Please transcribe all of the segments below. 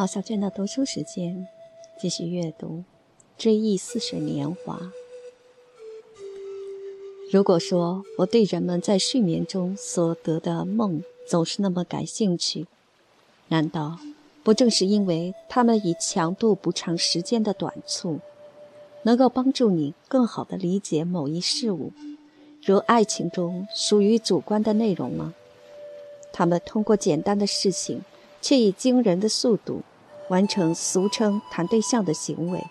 毛小娟的读书时间，继续阅读《追忆似水年华》。如果说我对人们在睡眠中所得的梦总是那么感兴趣，难道不正是因为他们以强度补偿时间的短促，能够帮助你更好地理解某一事物，如爱情中属于主观的内容吗？他们通过简单的事情。却以惊人的速度完成俗称谈对象的行为，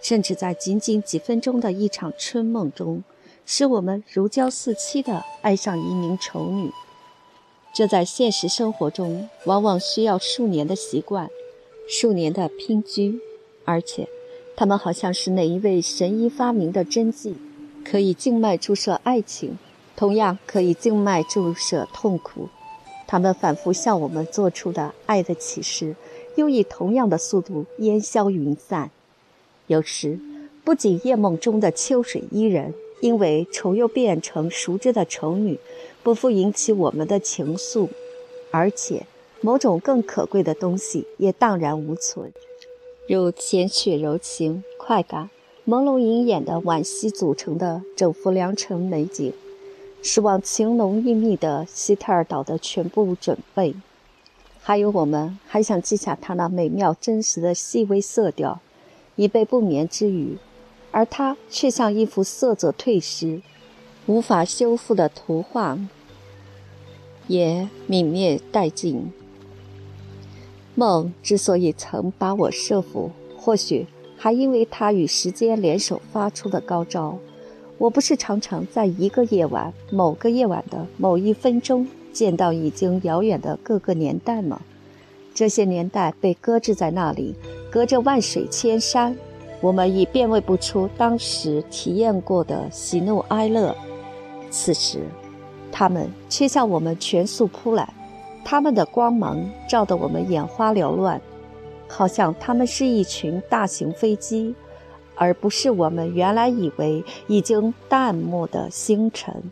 甚至在仅仅几分钟的一场春梦中，使我们如胶似漆地爱上一名丑女。这在现实生活中往往需要数年的习惯，数年的拼居，而且，他们好像是哪一位神医发明的针剂，可以静脉注射爱情，同样可以静脉注射痛苦。他们反复向我们做出的爱的启示，又以同样的速度烟消云散。有时，不仅夜梦中的秋水伊人因为丑又变成熟知的丑女，不复引起我们的情愫，而且某种更可贵的东西也荡然无存，如浅雪柔情、快感、朦胧隐眼的惋惜组成的整幅良辰美景。是往情浓意密的西特尔岛的全部准备，还有我们还想记下它那美妙真实的细微色调，以备不眠之余，而它却像一幅色泽褪失、无法修复的图画，也泯灭殆尽。梦之所以曾把我摄服，或许还因为它与时间联手发出的高招。我不是常常在一个夜晚、某个夜晚的某一分钟见到已经遥远的各个年代吗？这些年代被搁置在那里，隔着万水千山，我们已辨位不出当时体验过的喜怒哀乐。此时，他们却向我们全速扑来，他们的光芒照得我们眼花缭乱，好像他们是一群大型飞机。而不是我们原来以为已经淡漠的星辰，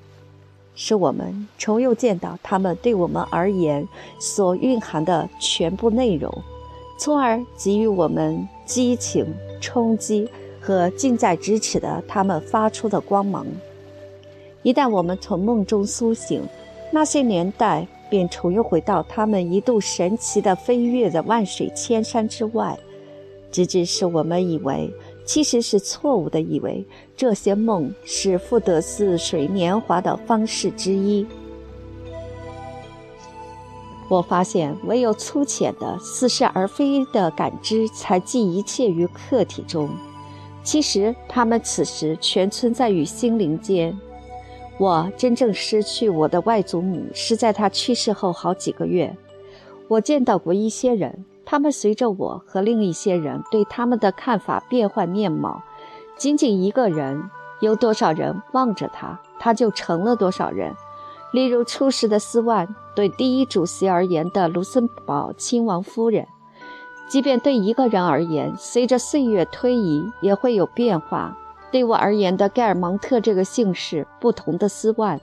是我们重又见到他们对我们而言所蕴含的全部内容，从而给予我们激情、冲击和近在咫尺的他们发出的光芒。一旦我们从梦中苏醒，那些年代便重又回到他们一度神奇的飞跃的万水千山之外，直至使我们以为。其实是错误的，以为这些梦是复得似水年华的方式之一。我发现，唯有粗浅的似是而非的感知，才记一切于客体中。其实，他们此时全存在于心灵间。我真正失去我的外祖母，是在她去世后好几个月。我见到过一些人。他们随着我和另一些人对他们的看法变换面貌。仅仅一个人，有多少人望着他，他就成了多少人。例如初时的斯万，对第一主席而言的卢森堡亲王夫人。即便对一个人而言，随着岁月推移也会有变化。对我而言的盖尔蒙特这个姓氏，不同的斯万。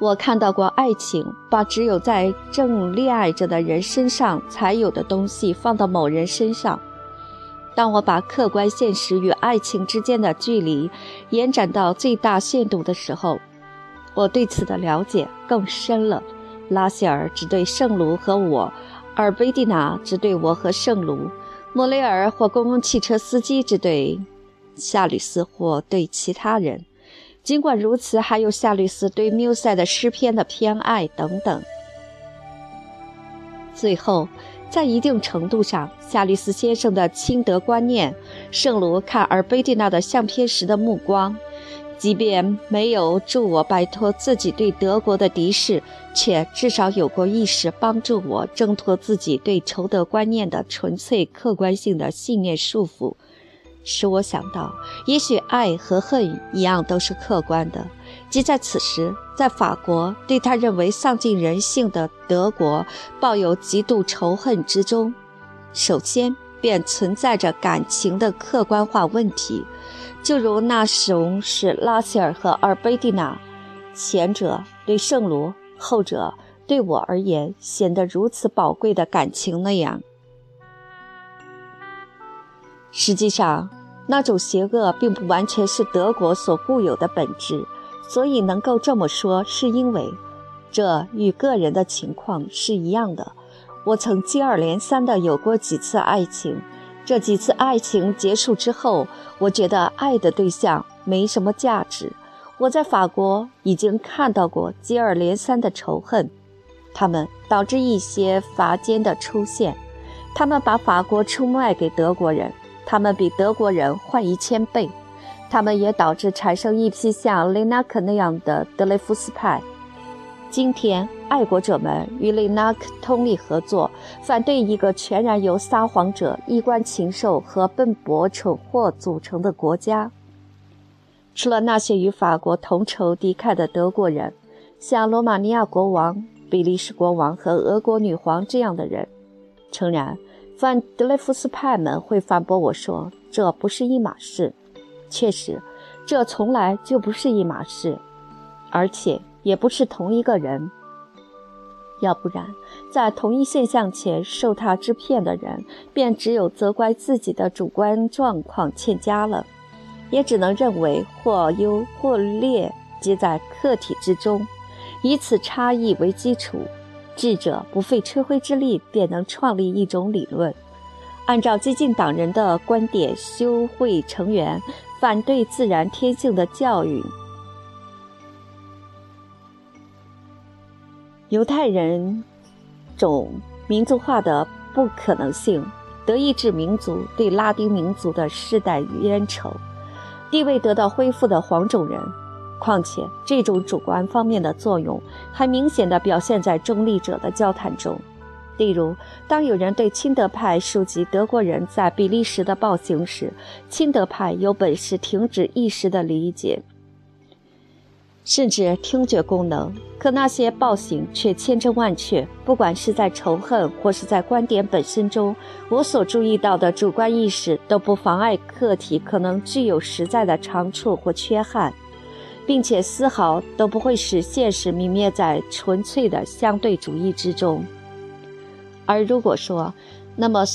我看到过爱情把只有在正恋爱着的人身上才有的东西放到某人身上。当我把客观现实与爱情之间的距离延展到最大限度的时候，我对此的了解更深了。拉希尔只对圣卢和我，而贝蒂娜只对我和圣卢，莫雷尔或公共汽车司机只对夏吕斯或对其他人。尽管如此，还有夏律斯对缪塞的诗篇的偏爱等等。最后，在一定程度上，夏律斯先生的亲德观念，圣卢看尔贝蒂娜的相片时的目光，即便没有助我摆脱自己对德国的敌视，却至少有过一时帮助我挣脱自己对仇德观念的纯粹客观性的信念束缚。使我想到，也许爱和恨一样都是客观的。即在此时，在法国对他认为丧尽人性的德国抱有极度仇恨之中，首先便存在着感情的客观化问题。就如那时是拉塞尔和阿尔贝蒂娜，前者对圣卢，后者对我而言显得如此宝贵的感情那样。实际上，那种邪恶并不完全是德国所固有的本质，所以能够这么说，是因为这与个人的情况是一样的。我曾接二连三的有过几次爱情，这几次爱情结束之后，我觉得爱的对象没什么价值。我在法国已经看到过接二连三的仇恨，他们导致一些法奸的出现，他们把法国出卖给德国人。他们比德国人坏一千倍，他们也导致产生一批像雷纳克那样的德雷福斯派。今天，爱国者们与雷纳克通力合作，反对一个全然由撒谎者、衣冠禽兽和笨拙蠢货组成的国家。除了那些与法国同仇敌忾的德国人，像罗马尼亚国王、比利时国王和俄国女皇这样的人，诚然。反德雷夫斯派们会反驳我说：“这不是一码事。”确实，这从来就不是一码事，而且也不是同一个人。要不然，在同一现象前受他之骗的人，便只有责怪自己的主观状况欠佳了，也只能认为或优或劣皆在客体之中，以此差异为基础。智者不费吹灰之力便能创立一种理论，按照激进党人的观点，修会成员反对自然天性的教育，犹太人种民族化的不可能性，德意志民族对拉丁民族的世代冤仇，地位得到恢复的黄种人。况且，这种主观方面的作用还明显地表现在中立者的交谈中。例如，当有人对亲德派述及德国人在比利时的暴行时，亲德派有本事停止一时的理解，甚至听觉功能；可那些暴行却千真万确。不管是在仇恨或是在观点本身中，我所注意到的主观意识都不妨碍客体可能具有实在的长处或缺憾。并且丝毫都不会使现实泯灭在纯粹的相对主义之中。而如果说，那么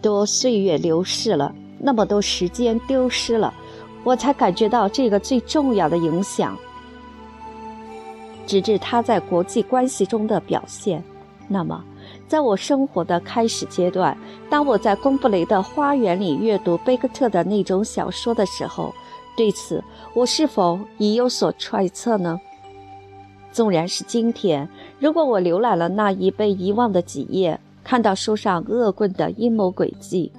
多岁月流逝了，那么多时间丢失了，我才感觉到这个最重要的影响，直至他在国际关系中的表现。那么，在我生活的开始阶段，当我在贡布雷的花园里阅读贝克特的那种小说的时候。对此，我是否已有所揣测呢？纵然是今天，如果我浏览了那已被遗忘的几页，看到书上恶棍的阴谋诡计，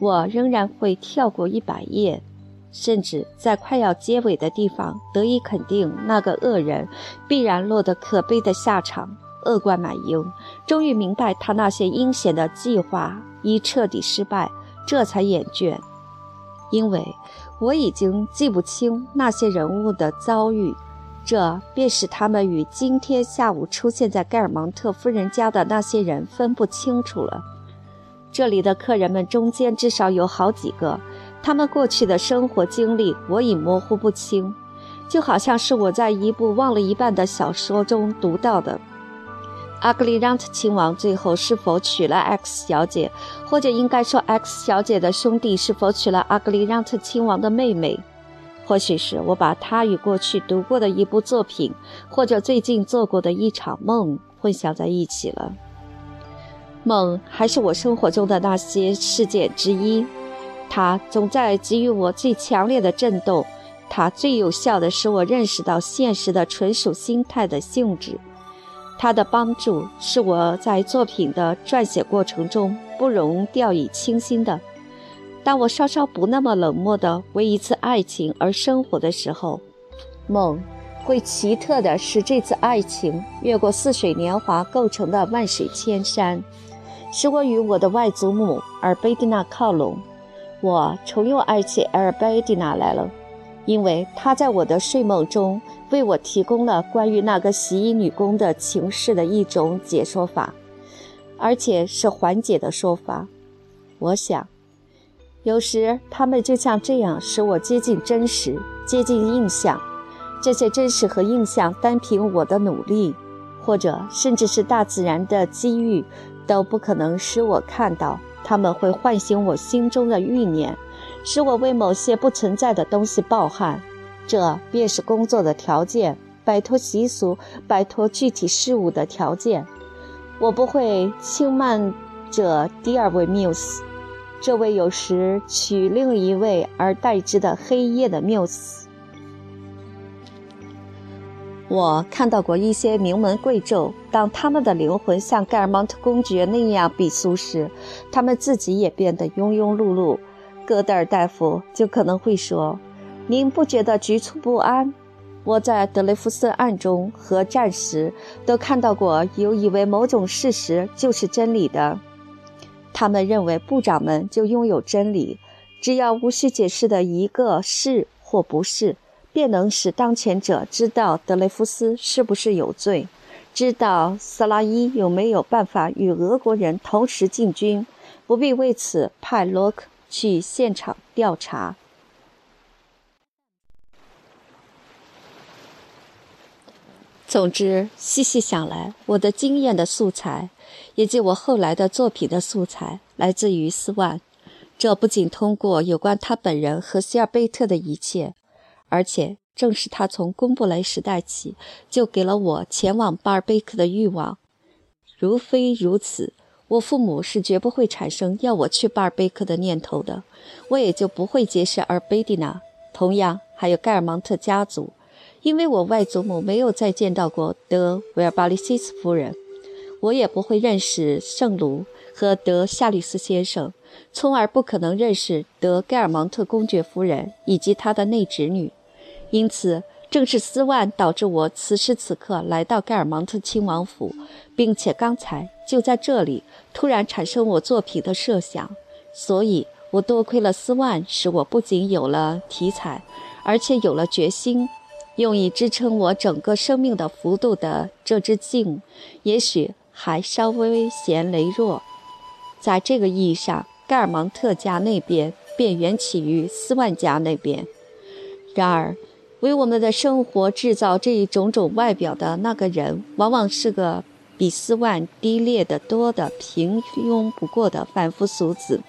我仍然会跳过一百页，甚至在快要结尾的地方得以肯定，那个恶人必然落得可悲的下场。恶贯满盈，终于明白他那些阴险的计划已彻底失败，这才厌倦，因为。我已经记不清那些人物的遭遇，这便使他们与今天下午出现在盖尔蒙特夫人家的那些人分不清楚了。这里的客人们中间至少有好几个，他们过去的生活经历我已模糊不清，就好像是我在一部忘了一半的小说中读到的。阿格里让特亲王最后是否娶了 X 小姐，或者应该说 X 小姐的兄弟是否娶了阿格里让特亲王的妹妹？或许是我把他与过去读过的一部作品，或者最近做过的一场梦混淆在一起了。梦还是我生活中的那些事件之一，它总在给予我最强烈的震动，它最有效地使我认识到现实的纯属心态的性质。他的帮助是我在作品的撰写过程中不容掉以轻心的。当我稍稍不那么冷漠的为一次爱情而生活的时候，梦会奇特的使这次爱情越过似水年华构成的万水千山，使我与我的外祖母尔贝蒂娜靠拢。我重又爱起尔贝蒂娜来了，因为他在我的睡梦中。为我提供了关于那个洗衣女工的情事的一种解说法，而且是缓解的说法。我想，有时他们就像这样使我接近真实，接近印象。这些真实和印象单凭我的努力，或者甚至是大自然的机遇，都不可能使我看到。他们会唤醒我心中的欲念，使我为某些不存在的东西抱憾。这便是工作的条件，摆脱习俗、摆脱具体事物的条件。我不会轻慢这第二位缪斯，这位有时取另一位而代之的黑夜的缪斯。我看到过一些名门贵胄，当他们的灵魂像盖尔蒙特公爵那样鄙俗时，他们自己也变得庸庸碌碌。戈德尔大夫就可能会说：“您不觉得局促不安？”我在德雷夫斯案中和战时都看到过有以为某种事实就是真理的。他们认为部长们就拥有真理，只要无需解释的一个是或不是。便能使当权者知道德雷夫斯是不是有罪，知道斯拉伊有没有办法与俄国人同时进军，不必为此派洛克去现场调查。总之，细细想来，我的经验的素材，以及我后来的作品的素材，来自于斯万。这不仅通过有关他本人和希尔贝特的一切。而且正是他从公布雷时代起，就给了我前往巴尔贝克的欲望。如非如此，我父母是绝不会产生要我去巴尔贝克的念头的，我也就不会结识尔贝蒂娜。同样，还有盖尔芒特家族，因为我外祖母没有再见到过德维尔巴利西斯夫人，我也不会认识圣卢和德夏利斯先生。从而不可能认识德盖尔芒特公爵夫人以及她的内侄女，因此正是斯万导致我此时此刻来到盖尔芒特亲王府，并且刚才就在这里突然产生我作品的设想。所以，我多亏了斯万，使我不仅有了题材，而且有了决心，用以支撑我整个生命的幅度的这支镜，也许还稍微嫌羸弱。在这个意义上。盖尔芒特家那边便缘起于斯万家那边。然而，为我们的生活制造这一种种外表的那个人，往往是个比斯万低劣得多的平庸不过的凡夫俗子。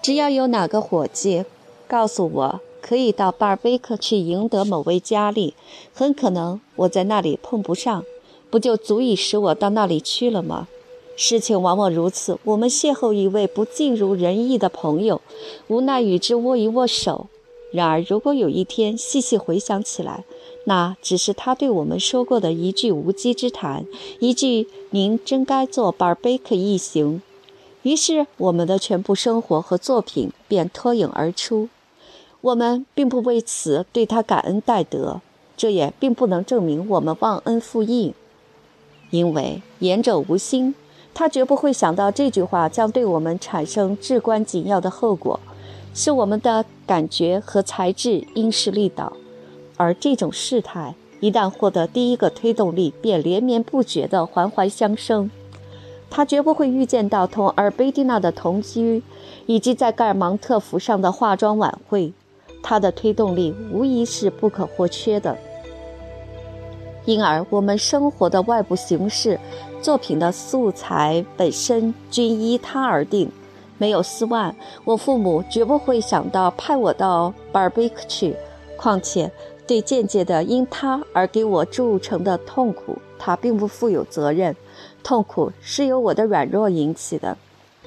只要有哪个伙计告诉我可以到巴尔贝克去赢得某位佳丽，很可能我在那里碰不上，不就足以使我到那里去了吗？事情往往如此，我们邂逅一位不尽如人意的朋友，无奈与之握一握手。然而，如果有一天细细回想起来，那只是他对我们说过的一句无稽之谈，一句“您真该做巴尔贝克一行”，于是我们的全部生活和作品便脱颖而出。我们并不为此对他感恩戴德，这也并不能证明我们忘恩负义，因为言者无心。他绝不会想到这句话将对我们产生至关紧要的后果，是我们的感觉和才智因势利导。而这种事态一旦获得第一个推动力，便连绵不绝地环环相生。他绝不会预见到同尔贝蒂娜的同居，以及在盖尔芒特府上的化妆晚会。他的推动力无疑是不可或缺的。因而，我们生活的外部形式。作品的素材本身均依他而定，没有四万，我父母绝不会想到派我到巴尔贝克去。况且，对间接的因他而给我铸成的痛苦，他并不负有责任。痛苦是由我的软弱引起的，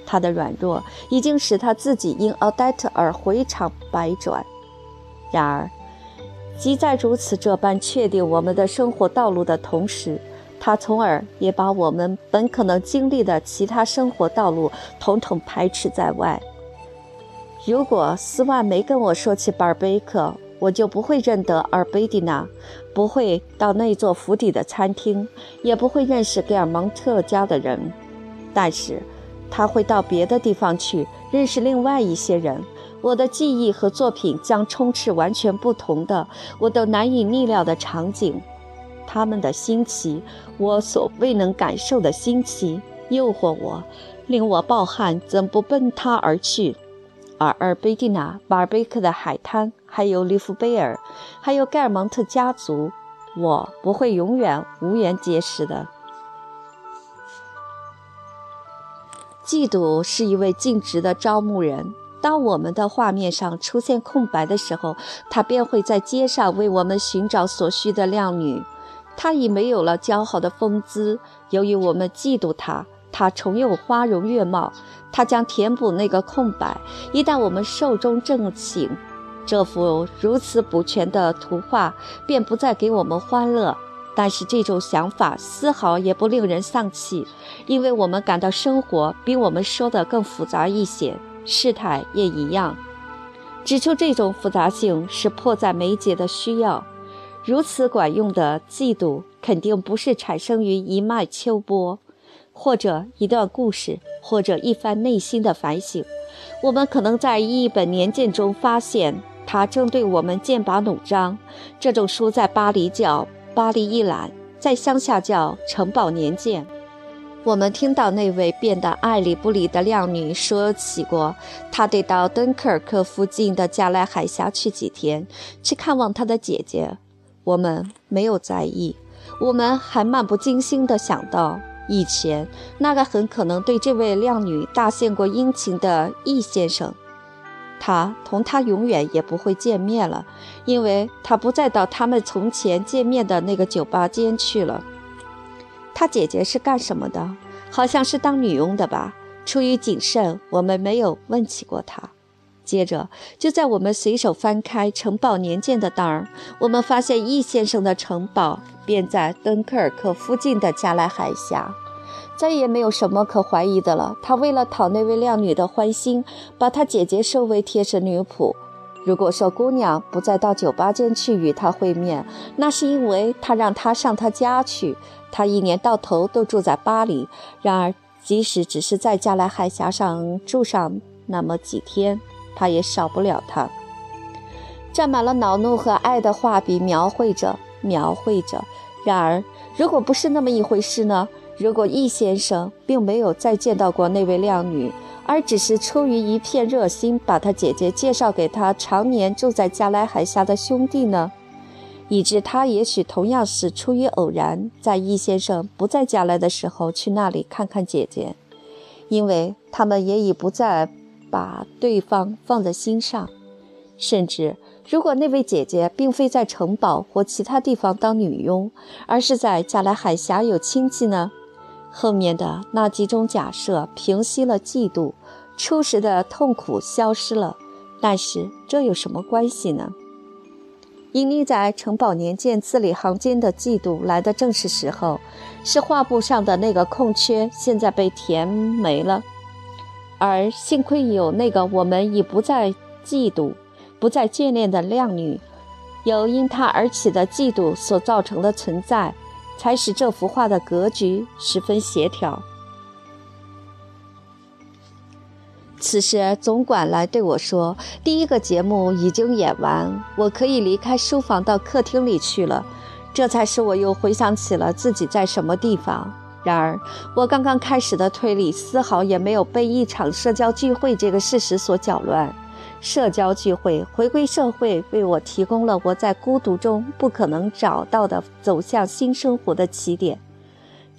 他的软弱已经使他自己因奥黛特而回肠百转。然而，即在如此这般确定我们的生活道路的同时，他从而也把我们本可能经历的其他生活道路统统排斥在外。如果斯万没跟我说起巴尔贝克，我就不会认得阿尔贝蒂娜，不会到那座府邸的餐厅，也不会认识盖尔蒙特家的人。但是，他会到别的地方去认识另外一些人。我的记忆和作品将充斥完全不同的、我都难以逆料的场景。他们的新奇，我所未能感受的新奇，诱惑我，令我抱憾，怎不奔他而去？而尔贝蒂娜、马尔贝克的海滩，还有利弗贝尔，还有盖尔蒙特家族，我不会永远无缘结识的。嫉妒是一位尽职的招募人。当我们的画面上出现空白的时候，他便会在街上为我们寻找所需的靓女。他已没有了姣好的风姿，由于我们嫉妒他，他重又花容月貌。他将填补那个空白。一旦我们寿终正寝，这幅如此补全的图画便不再给我们欢乐。但是这种想法丝毫也不令人丧气，因为我们感到生活比我们说的更复杂一些，事态也一样。指出这种复杂性是迫在眉睫的需要。如此管用的嫉妒，肯定不是产生于一脉秋波，或者一段故事，或者一番内心的反省。我们可能在一本年鉴中发现，他正对我们剑拔弩张。这种书在巴黎叫。巴黎一览，在乡下叫《城堡年鉴》。我们听到那位变得爱理不理的靓女说起过，她得到敦刻尔克附近的加莱海峡去几天，去看望她的姐姐。我们没有在意，我们还漫不经心地想到，以前那个很可能对这位靓女大献过殷勤的易先生。他同他永远也不会见面了，因为他不再到他们从前见面的那个酒吧间去了。他姐姐是干什么的？好像是当女佣的吧。出于谨慎，我们没有问起过他。接着，就在我们随手翻开《城堡年鉴》的当儿，我们发现易先生的城堡便在敦刻尔克附近的加莱海峡。再也没有什么可怀疑的了。他为了讨那位靓女的欢心，把他姐姐收为贴身女仆。如果说姑娘不再到酒吧间去与他会面，那是因为他让她上他家去。他一年到头都住在巴黎。然而，即使只是在加莱海峡上住上那么几天，他也少不了他。沾满了恼怒和爱的画笔描绘着，描绘着。然而，如果不是那么一回事呢？如果易先生并没有再见到过那位靓女，而只是出于一片热心，把他姐姐介绍给他常年住在加莱海峡的兄弟呢？以致他也许同样是出于偶然，在易先生不在加莱的时候去那里看看姐姐，因为他们也已不再把对方放在心上。甚至，如果那位姐姐并非在城堡或其他地方当女佣，而是在加莱海峡有亲戚呢？后面的那几种假设平息了嫉妒，初时的痛苦消失了。但是这有什么关系呢？隐匿在城堡年鉴字里行间的嫉妒来的正是时候，是画布上的那个空缺现在被填没了，而幸亏有那个我们已不再嫉妒、不再眷恋的靓女，有因她而起的嫉妒所造成的存在。才使这幅画的格局十分协调。此时总管来对我说：“第一个节目已经演完，我可以离开书房到客厅里去了。”这才使我又回想起了自己在什么地方。然而，我刚刚开始的推理丝毫也没有被一场社交聚会这个事实所搅乱。社交聚会，回归社会，为我提供了我在孤独中不可能找到的走向新生活的起点。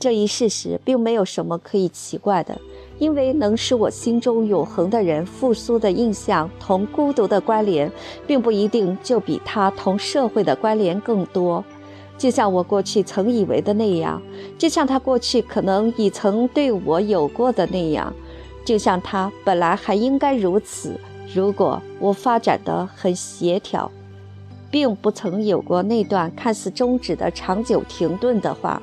这一事实并没有什么可以奇怪的，因为能使我心中永恒的人复苏的印象同孤独的关联，并不一定就比他同社会的关联更多。就像我过去曾以为的那样，就像他过去可能已曾对我有过的那样，就像他本来还应该如此。如果我发展得很协调，并不曾有过那段看似终止的长久停顿的话，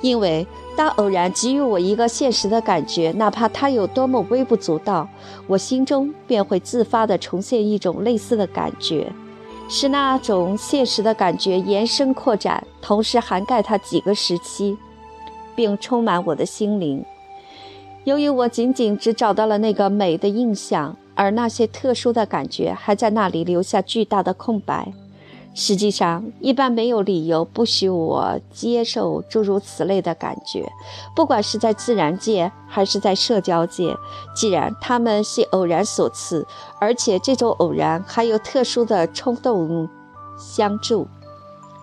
因为当偶然给予我一个现实的感觉，哪怕它有多么微不足道，我心中便会自发地重现一种类似的感觉，是那种现实的感觉延伸扩展，同时涵盖它几个时期，并充满我的心灵。由于我仅仅只找到了那个美的印象。而那些特殊的感觉还在那里留下巨大的空白。实际上，一般没有理由不许我接受诸如此类的感觉，不管是在自然界还是在社交界。既然他们是偶然所赐，而且这种偶然还有特殊的冲动相助，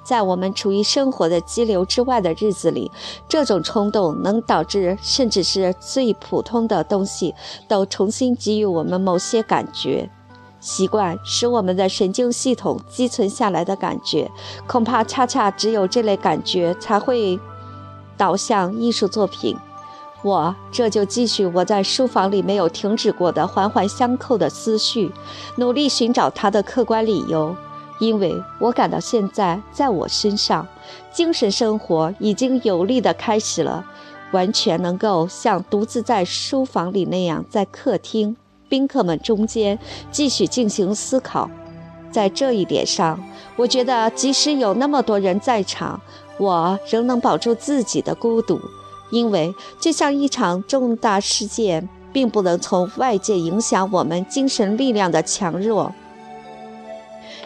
在我们处于生活的激流之外的日子里，这种冲动能导致甚至是最普通的东西都重新给予我们某些感觉。习惯使我们的神经系统积存下来的感觉，恐怕恰恰只有这类感觉才会导向艺术作品。我这就继续我在书房里没有停止过的环环相扣的思绪，努力寻找它的客观理由。因为我感到现在在我身上，精神生活已经有力地开始了，完全能够像独自在书房里那样，在客厅宾客们中间继续进行思考。在这一点上，我觉得即使有那么多人在场，我仍能保住自己的孤独。因为就像一场重大事件，并不能从外界影响我们精神力量的强弱。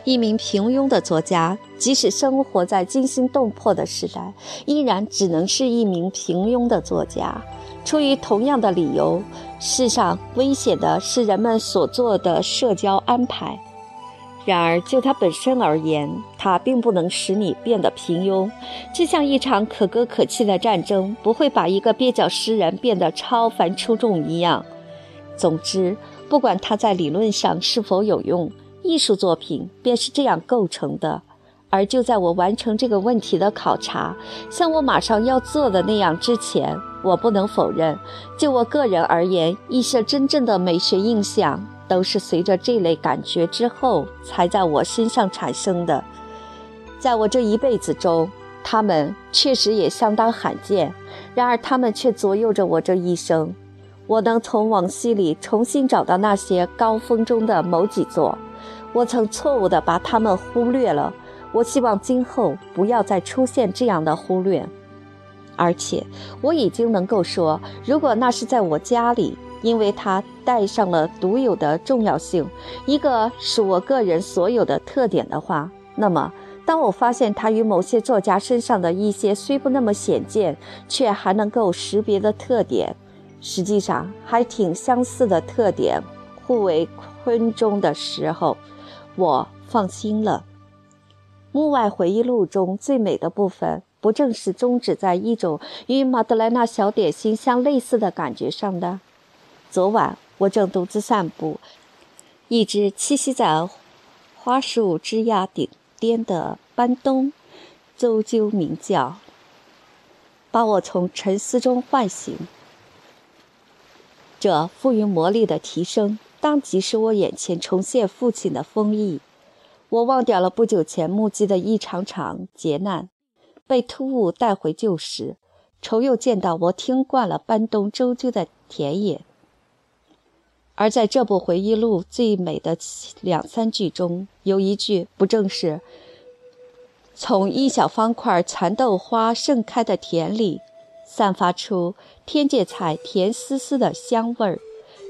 一名平庸的作家，即使生活在惊心动魄的时代，依然只能是一名平庸的作家。出于同样的理由，世上危险的是人们所做的社交安排。然而，就它本身而言，它并不能使你变得平庸。就像一场可歌可泣的战争不会把一个蹩脚诗人变得超凡出众一样。总之，不管它在理论上是否有用，艺术作品便是这样构成的。而就在我完成这个问题的考察，像我马上要做的那样之前，我不能否认，就我个人而言，一些真正的美学印象。都是随着这类感觉之后才在我身上产生的，在我这一辈子中，他们确实也相当罕见。然而，他们却左右着我这一生。我能从往昔里重新找到那些高峰中的某几座，我曾错误地把他们忽略了。我希望今后不要再出现这样的忽略。而且，我已经能够说，如果那是在我家里。因为它带上了独有的重要性，一个是我个人所有的特点的话，那么当我发现它与某些作家身上的一些虽不那么显见，却还能够识别的特点，实际上还挺相似的特点，互为昆中的时候，我放心了。幕外回忆录中最美的部分，不正是终止在一种与马德莱娜小点心相类似的感觉上的？昨晚我正独自散步，一只栖息在花树枝桠顶巅的斑冬啾啾鸣叫，把我从沉思中唤醒。这赋予魔力的提升，当即使我眼前重现父亲的风意。我忘掉了不久前目击的一场场劫难，被突兀带回旧时，愁又见到我听惯了斑冬啾啾的田野。而在这部回忆录最美的两三句中，有一句不正是“从一小方块蚕豆花盛开的田里，散发出天芥菜甜丝丝的香味儿，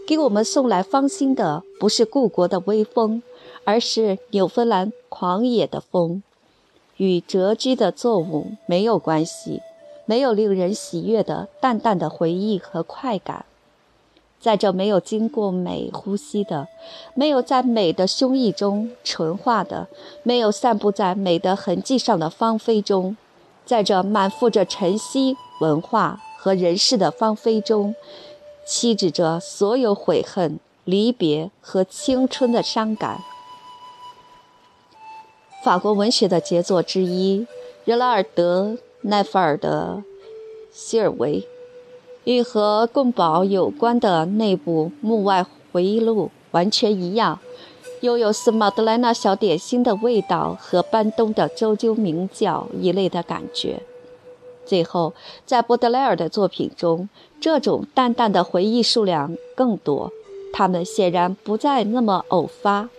给我们送来芳心的不是故国的微风，而是纽芬兰狂野的风，与谪居的作物没有关系，没有令人喜悦的淡淡的回忆和快感。”在这没有经过美呼吸的，没有在美的胸臆中纯化的，没有散布在美的痕迹上的芳菲中，在这满腹着晨曦文化和人世的芳菲中，栖止着所有悔恨、离别和青春的伤感。法国文学的杰作之一，热拉尔德奈弗尔的希尔维。与和贡堡有关的那部幕外回忆录完全一样，又有似马德莱娜小点心的味道和班东的啾啾鸣叫一类的感觉。最后，在波德莱尔的作品中，这种淡淡的回忆数量更多，它们显然不再那么偶发，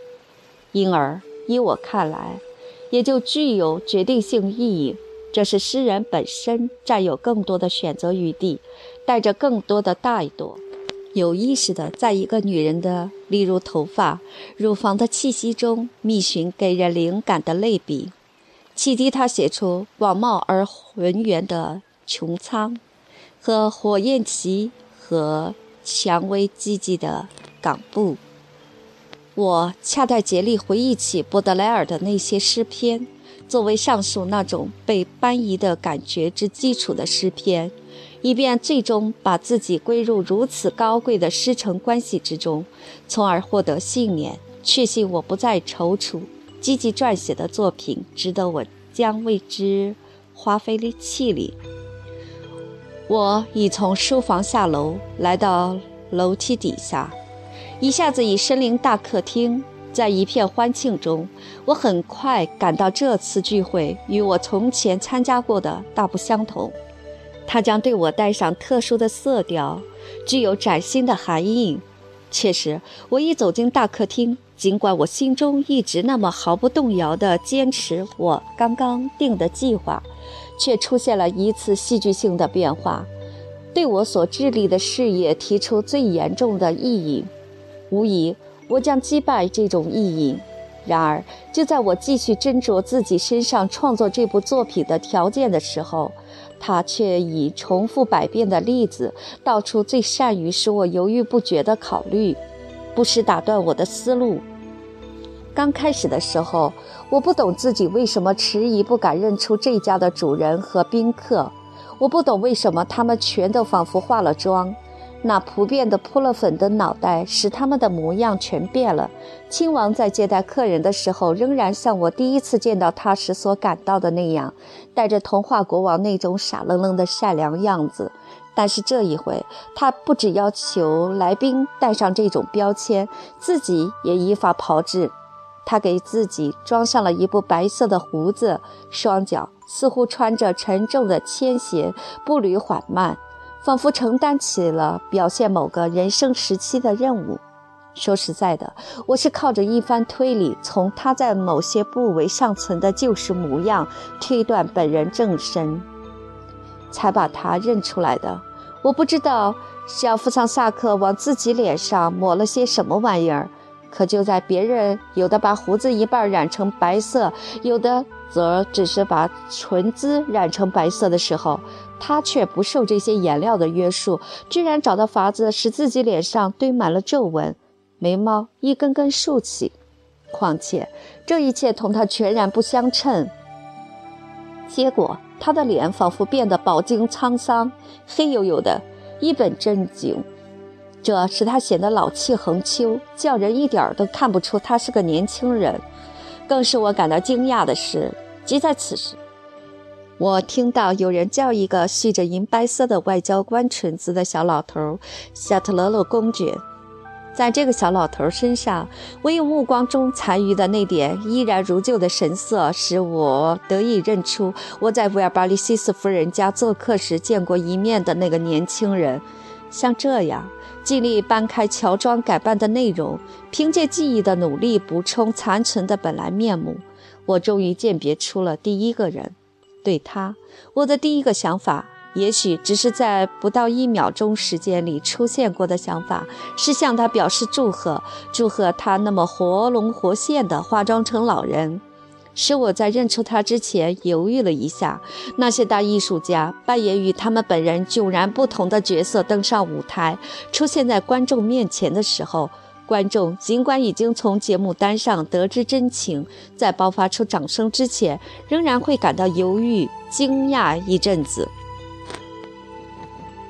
因而依我看来，也就具有决定性意义。这是诗人本身占有更多的选择余地。带着更多的大度，有意识地在一个女人的，例如头发、乳房的气息中觅寻给人灵感的类比，启迪她写出广袤而浑圆的穹苍，和火焰旗和蔷薇寂寂的港埠。我恰待竭力回忆起波德莱尔的那些诗篇。作为上述那种被搬移的感觉之基础的诗篇，以便最终把自己归入如此高贵的师承关系之中，从而获得信念，确信我不再踌躇，积极撰写的作品值得我将为之花费力气力。我已从书房下楼，来到楼梯底下，一下子已身临大客厅。在一片欢庆中，我很快感到这次聚会与我从前参加过的大不相同。它将对我带上特殊的色调，具有崭新的含义。确实，我一走进大客厅，尽管我心中一直那么毫不动摇地坚持我刚刚定的计划。却出现了一次戏剧性的变化，对我所致力的事业提出最严重的异议。无疑，我将击败这种意淫。然而，就在我继续斟酌自己身上创作这部作品的条件的时候，他却以重复百遍的例子道出最善于使我犹豫不决的考虑，不时打断我的思路。刚开始的时候，我不懂自己为什么迟疑，不敢认出这家的主人和宾客。我不懂为什么他们全都仿佛化了妆，那普遍的扑了粉的脑袋使他们的模样全变了。亲王在接待客人的时候，仍然像我第一次见到他时所感到的那样，带着童话国王那种傻愣愣的善良样子。但是这一回，他不只要求来宾带上这种标签，自己也依法炮制。他给自己装上了一部白色的胡子，双脚似乎穿着沉重的铅鞋，步履缓慢，仿佛承担起了表现某个人生时期的任务。说实在的，我是靠着一番推理，从他在某些部位尚存的旧时模样推断本人正身，才把他认出来的。我不知道小夫桑萨克往自己脸上抹了些什么玩意儿。可就在别人有的把胡子一半染成白色，有的则只是把唇姿染成白色的时候，他却不受这些颜料的约束，居然找到法子使自己脸上堆满了皱纹，眉毛一根根竖起。况且这一切同他全然不相称。结果他的脸仿佛变得饱经沧桑，黑黝黝的，一本正经。这使他显得老气横秋，叫人一点儿都看不出他是个年轻人。更使我感到惊讶的是，即在此时，我听到有人叫一个系着银白色的外交官裙子的小老头——夏特勒勒公爵。在这个小老头身上，唯有目光中残余的那点依然如旧的神色，使我得以认出我在维尔巴利西斯夫人家做客时见过一面的那个年轻人。像这样。尽力搬开乔装改扮的内容，凭借记忆的努力补充残存的本来面目，我终于鉴别出了第一个人。对他，我的第一个想法，也许只是在不到一秒钟时间里出现过的想法，是向他表示祝贺，祝贺他那么活龙活现地化妆成老人。使我在认出他之前犹豫了一下。那些大艺术家扮演与他们本人迥然不同的角色登上舞台，出现在观众面前的时候，观众尽管已经从节目单上得知真情，在爆发出掌声之前，仍然会感到犹豫、惊讶一阵子。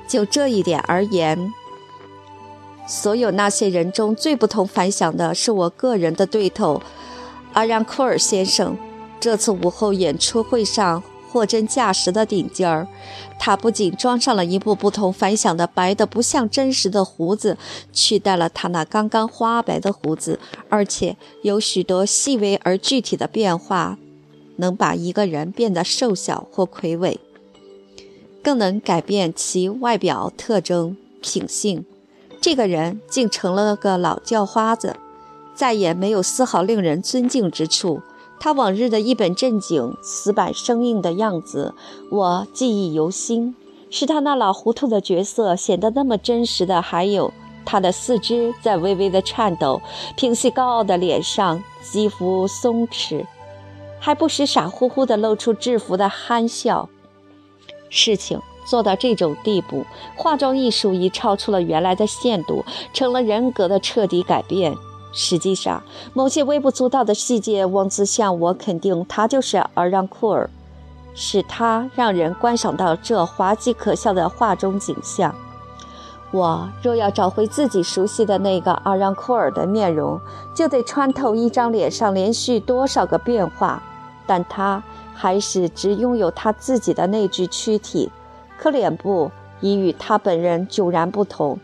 就这一点而言，所有那些人中最不同凡响的是我个人的对头。阿让库尔先生这次午后演出会上货真价实的顶尖儿，他不仅装上了一部不同凡响的白的不像真实的胡子，取代了他那刚刚花白的胡子，而且有许多细微而具体的变化，能把一个人变得瘦小或魁伟，更能改变其外表特征、品性。这个人竟成了个老叫花子。再也没有丝毫令人尊敬之处。他往日的一本正经、死板生硬的样子，我记忆犹新。是他那老糊涂的角色显得那么真实的，还有他的四肢在微微的颤抖，平息高傲的脸上肌肤松弛，还不时傻乎乎地露出制服的憨笑。事情做到这种地步，化妆艺术已超出了原来的限度，成了人格的彻底改变。实际上，某些微不足道的细节妄自向我肯定他就是阿让库尔，使他让人观赏到这滑稽可笑的画中景象。我若要找回自己熟悉的那个阿让库尔的面容，就得穿透一张脸上连续多少个变化，但他还是只拥有他自己的那具躯体，可脸部已与他本人迥然不同。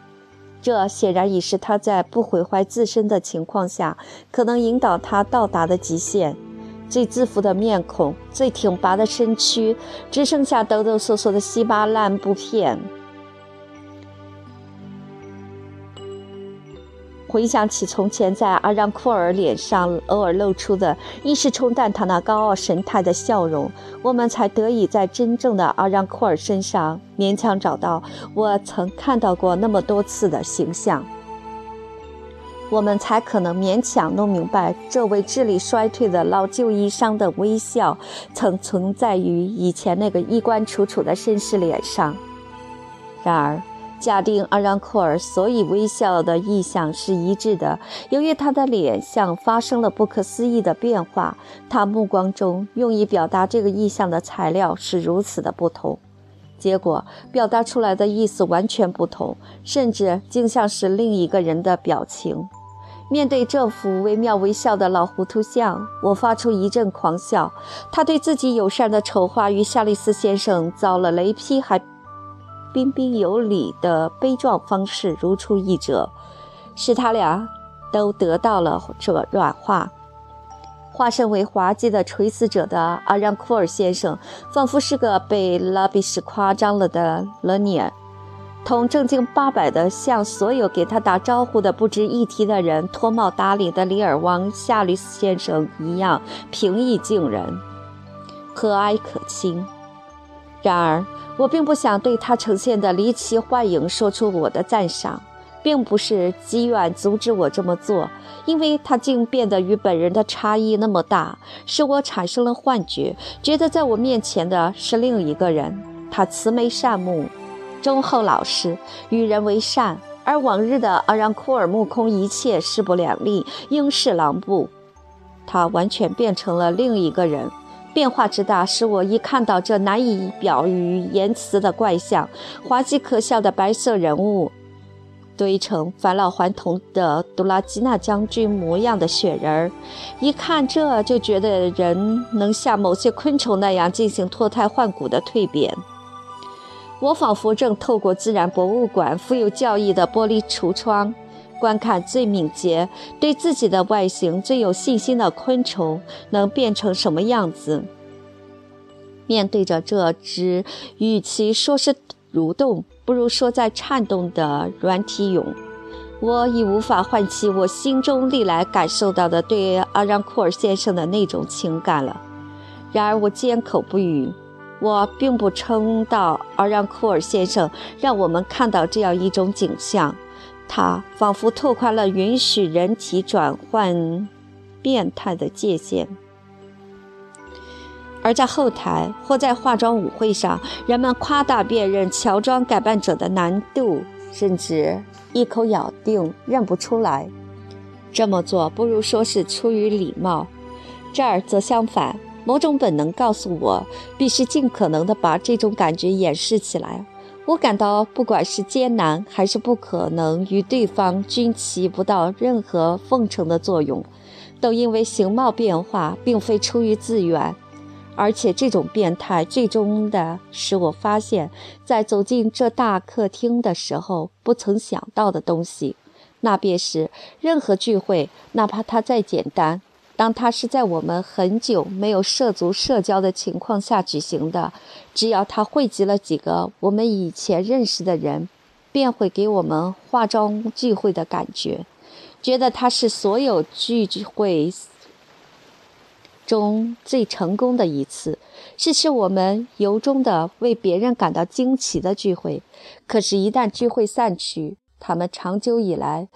这显然已是他在不毁坏自身的情况下，可能引导他到达的极限。最自负的面孔，最挺拔的身躯，只剩下抖抖嗦嗦的稀巴烂布片。回想起从前在阿让库尔脸上偶尔露出的，一时冲淡他那高傲神态的笑容，我们才得以在真正的阿让库尔身上勉强找到我曾看到过那么多次的形象。我们才可能勉强弄明白，这位智力衰退的老旧衣裳的微笑，曾存在于以前那个衣冠楚楚的绅士脸上。然而。假定阿让库尔所以微笑的意象是一致的，由于他的脸像发生了不可思议的变化，他目光中用以表达这个意象的材料是如此的不同，结果表达出来的意思完全不同，甚至竟像是另一个人的表情。面对这幅惟妙惟肖的老糊涂像，我发出一阵狂笑。他对自己友善的丑化与夏利斯先生遭了雷劈，还。彬彬有礼的悲壮方式如出一辙，使他俩都得到了这软化。化身为滑稽的垂死者的阿让库尔先生，仿佛是个被拉比什夸张了的勒尼尔，同正经八百的向所有给他打招呼的不值一提的人脱帽打领的里尔王夏吕斯先生一样平易近人、和蔼可亲。然而。我并不想对他呈现的离奇幻影说出我的赞赏，并不是积怨阻止我这么做，因为他竟变得与本人的差异那么大，使我产生了幻觉，觉得在我面前的是另一个人。他慈眉善目，忠厚老实，与人为善，而往日的阿让库尔目空一切，势不两立，应是狼狈。他完全变成了另一个人。变化之大，使我一看到这难以表于言辞的怪象，滑稽可笑的白色人物，堆成返老还童的杜拉基纳将军模样的雪人儿，一看这就觉得人能像某些昆虫那样进行脱胎换骨的蜕变。我仿佛正透过自然博物馆富有教义的玻璃橱窗。观看最敏捷、对自己的外形最有信心的昆虫能变成什么样子。面对着这只与其说是蠕动，不如说在颤动的软体蛹，我已无法唤起我心中历来感受到的对阿让库尔先生的那种情感了。然而我缄口不语。我并不称道阿让库尔先生让我们看到这样一种景象。他仿佛拓宽了允许人体转换变态的界限，而在后台或在化妆舞会上，人们夸大辨认乔装改扮者的难度，甚至一口咬定认不出来。这么做不如说是出于礼貌，这儿则相反，某种本能告诉我，必须尽可能地把这种感觉掩饰起来。我感到，不管是艰难还是不可能与对方均起不到任何奉承的作用，都因为形貌变化并非出于自愿，而且这种变态最终的使我发现，在走进这大客厅的时候不曾想到的东西，那便是任何聚会，哪怕它再简单。当它是在我们很久没有涉足社交的情况下举行的，只要它汇集了几个我们以前认识的人，便会给我们化妆聚会的感觉，觉得它是所有聚会中最成功的一次，是使我们由衷的为别人感到惊奇的聚会。可是，一旦聚会散去，他们长久以来。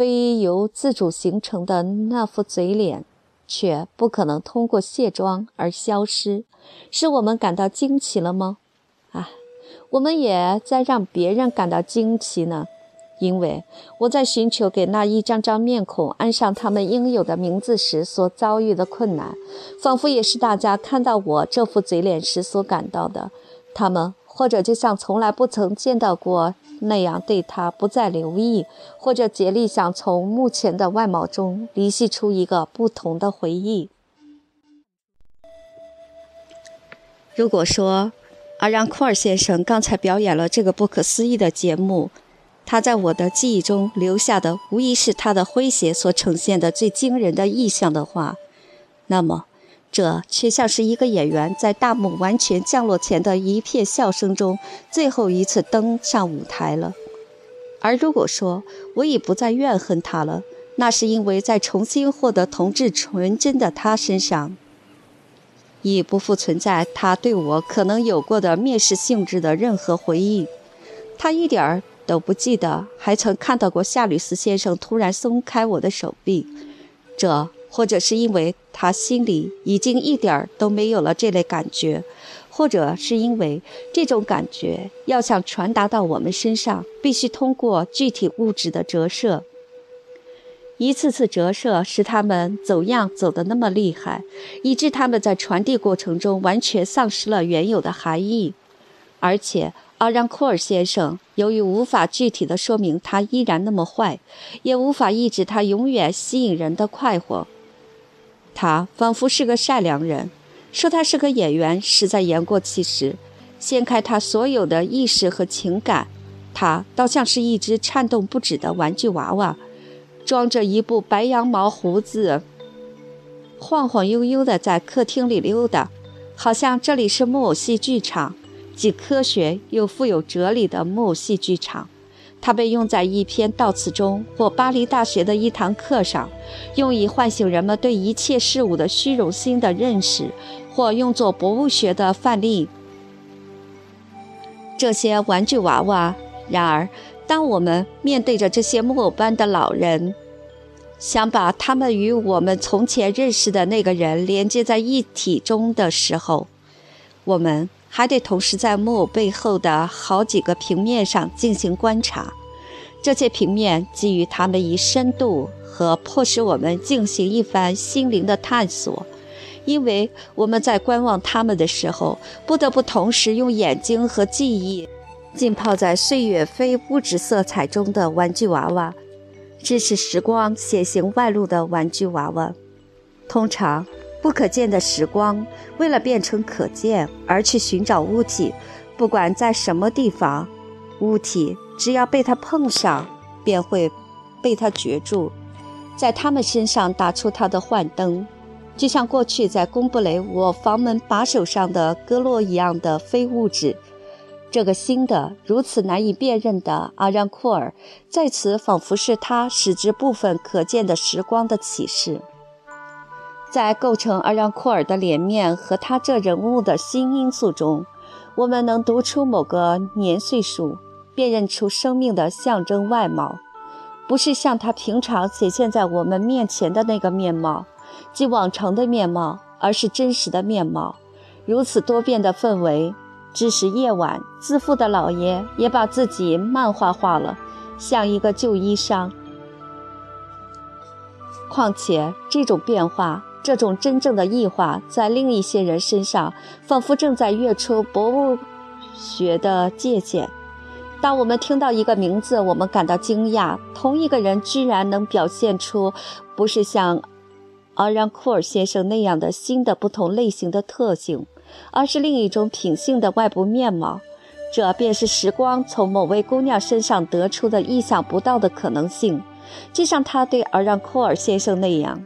非由自主形成的那副嘴脸，却不可能通过卸妆而消失，使我们感到惊奇了吗？啊，我们也在让别人感到惊奇呢。因为我在寻求给那一张张面孔安上他们应有的名字时所遭遇的困难，仿佛也是大家看到我这副嘴脸时所感到的。他们或者就像从来不曾见到过那样对他不再留意，或者竭力想从目前的外貌中离析出一个不同的回忆。如果说阿让库尔先生刚才表演了这个不可思议的节目，他在我的记忆中留下的无疑是他的诙谐所呈现的最惊人的意象的话，那么，这却像是一个演员在大幕完全降落前的一片笑声中最后一次登上舞台了。而如果说我已不再怨恨他了，那是因为在重新获得同志纯真的他身上，已不复存在他对我可能有过的蔑视性质的任何回忆。他一点儿。都不记得还曾看到过夏吕斯先生突然松开我的手臂，这或者是因为他心里已经一点儿都没有了这类感觉，或者是因为这种感觉要想传达到我们身上，必须通过具体物质的折射。一次次折射使他们走样走得那么厉害，以致他们在传递过程中完全丧失了原有的含义，而且。阿让库尔先生由于无法具体的说明他依然那么坏，也无法抑制他永远吸引人的快活。他仿佛是个善良人，说他是个演员实在言过其实。掀开他所有的意识和情感，他倒像是一只颤动不止的玩具娃娃，装着一部白羊毛胡子，晃晃悠悠地在客厅里溜达，好像这里是木偶戏剧场。既科学又富有哲理的木偶戏剧场，它被用在一篇悼词中或巴黎大学的一堂课上，用以唤醒人们对一切事物的虚荣心的认识，或用作博物学的范例。这些玩具娃娃，然而，当我们面对着这些木偶般的老人，想把他们与我们从前认识的那个人连接在一体中的时候，我们。还得同时在木偶背后的好几个平面上进行观察，这些平面给予他们以深度和迫使我们进行一番心灵的探索，因为我们在观望他们的时候，不得不同时用眼睛和记忆浸泡在岁月非物质色彩中的玩具娃娃，支持时光显形外露的玩具娃娃，通常。不可见的时光，为了变成可见而去寻找物体，不管在什么地方，物体只要被它碰上，便会被它攫住，在他们身上打出它的幻灯，就像过去在贡布雷我房门把手上的戈洛一样的非物质。这个新的如此难以辨认的阿让库尔，在此仿佛是他使之部分可见的时光的启示。在构成而让库尔的脸面和他这人物的新因素中，我们能读出某个年岁数，辨认出生命的象征外貌，不是像他平常显现在我们面前的那个面貌，即往常的面貌，而是真实的面貌。如此多变的氛围，致使夜晚自负的老爷也把自己漫画化了，像一个旧衣裳。况且这种变化。这种真正的异化，在另一些人身上，仿佛正在跃出博物学的界限。当我们听到一个名字，我们感到惊讶：同一个人居然能表现出不是像阿让库尔先生那样的新的不同类型的特性，而是另一种品性的外部面貌。这便是时光从某位姑娘身上得出的意想不到的可能性，就像他对阿让库尔先生那样。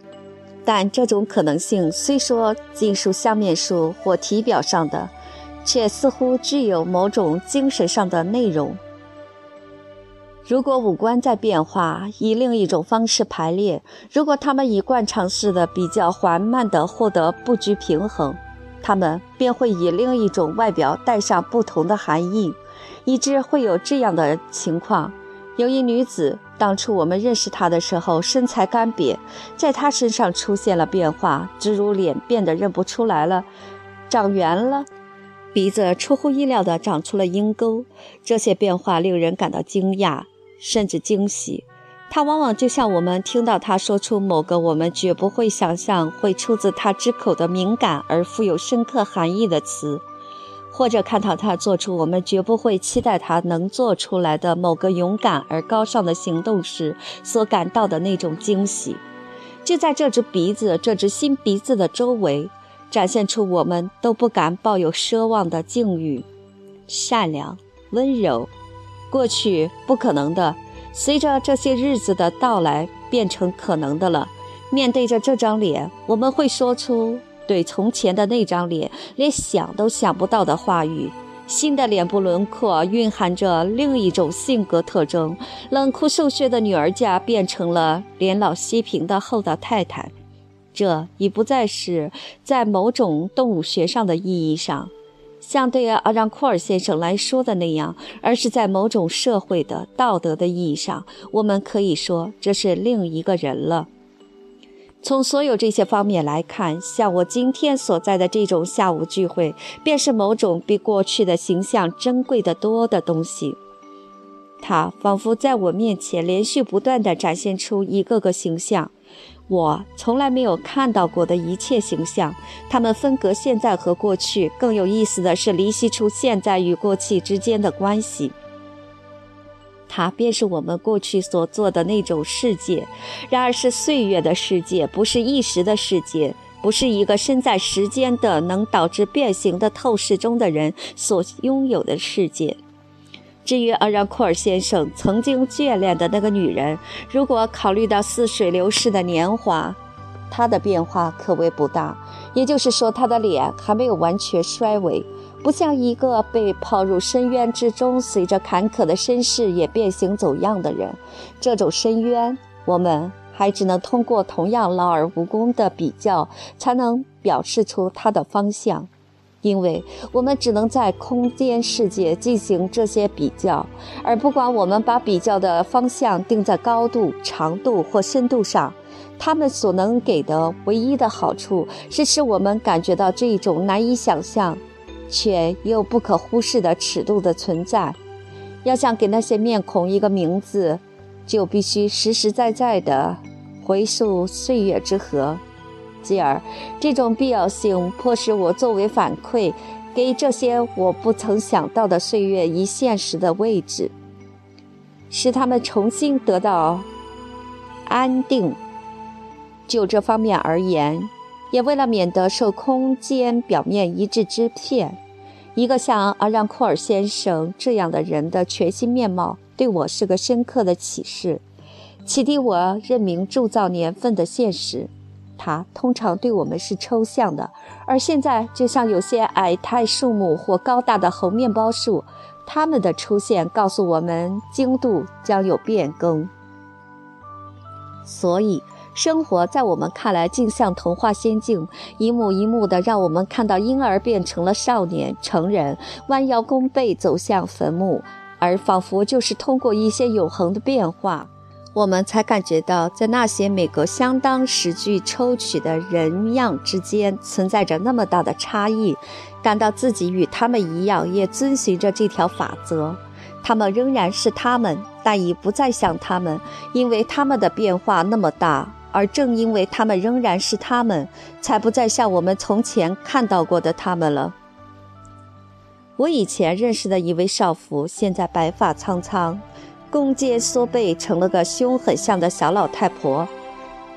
但这种可能性虽说仅属相面数或体表上的，却似乎具有某种精神上的内容。如果五官在变化，以另一种方式排列；如果他们以惯常式的比较缓慢地获得布局平衡，他们便会以另一种外表带上不同的含义，以致会有这样的情况。有一女子，当初我们认识她的时候，身材干瘪，在她身上出现了变化，诸如脸变得认不出来了，长圆了，鼻子出乎意料地长出了鹰钩。这些变化令人感到惊讶，甚至惊喜。它往往就像我们听到她说出某个我们绝不会想象会出自她之口的敏感而富有深刻含义的词，或者看到他做出我们绝不会期待他能做出来的某个勇敢而高尚的行动时所感到的那种惊喜。就在这只鼻子、这只新鼻子的周围，展现出我们都不敢抱有奢望的境遇：善良、温柔，过去不可能的。随着这些日子的到来，变成可能的了。面对着这张脸，我们会说出对从前的那张脸连想都想不到的话语。新的脸部轮廓蕴含着另一种性格特征。冷酷瘦削的女儿家变成了年老稀贫的厚道太太。这已不再是在某种动物学上的意义上。像对阿让库尔先生来说的那样，而是在某种社会的道德的意义上，我们可以说这是另一个人了。从所有这些方面来看，像我今天所在的这种下午聚会，便是某种比过去的形象珍贵的多的东西。它仿佛在我面前连续不断地展现出一个个形象。我从来没有看到过的一切形象，它们分隔现在和过去。更有意思的是，离析出现在与过去之间的关系。它便是我们过去所做的那种世界，然而是岁月的世界，不是一时的世界，不是一个身在时间的能导致变形的透视中的人所拥有的世界。至于阿让库尔先生曾经眷恋的那个女人，如果考虑到似水流逝的年华，她的变化可谓不大。也就是说，她的脸还没有完全衰微，不像一个被抛入深渊之中，随着坎坷的身世也变形走样的人。这种深渊，我们还只能通过同样劳而无功的比较，才能表示出它的方向。因为我们只能在空间世界进行这些比较，而不管我们把比较的方向定在高度、长度或深度上，它们所能给的唯一的好处是使我们感觉到这一种难以想象，却又不可忽视的尺度的存在。要想给那些面孔一个名字，就必须实实在在地回溯岁月之河。继而，这种必要性迫使我作为反馈，给这些我不曾想到的岁月以现实的位置，使他们重新得到安定。就这方面而言，也为了免得受空间表面一致之骗，一个像阿让库尔先生这样的人的全新面貌，对我是个深刻的启示，启迪我认明铸造年份的现实。它通常对我们是抽象的，而现在就像有些矮态树木或高大的猴面包树，它们的出现告诉我们精度将有变更。所以，生活在我们看来竟像童话仙境，一幕一幕的让我们看到婴儿变成了少年、成人，弯腰弓背走向坟墓，而仿佛就是通过一些永恒的变化。我们才感觉到，在那些每个相当时距抽取的人样之间存在着那么大的差异，感到自己与他们一样，也遵循着这条法则。他们仍然是他们，但已不再像他们，因为他们的变化那么大。而正因为他们仍然是他们，才不再像我们从前看到过的他们了。我以前认识的一位少妇，现在白发苍苍。弓肩缩背，成了个凶狠相的小老太婆。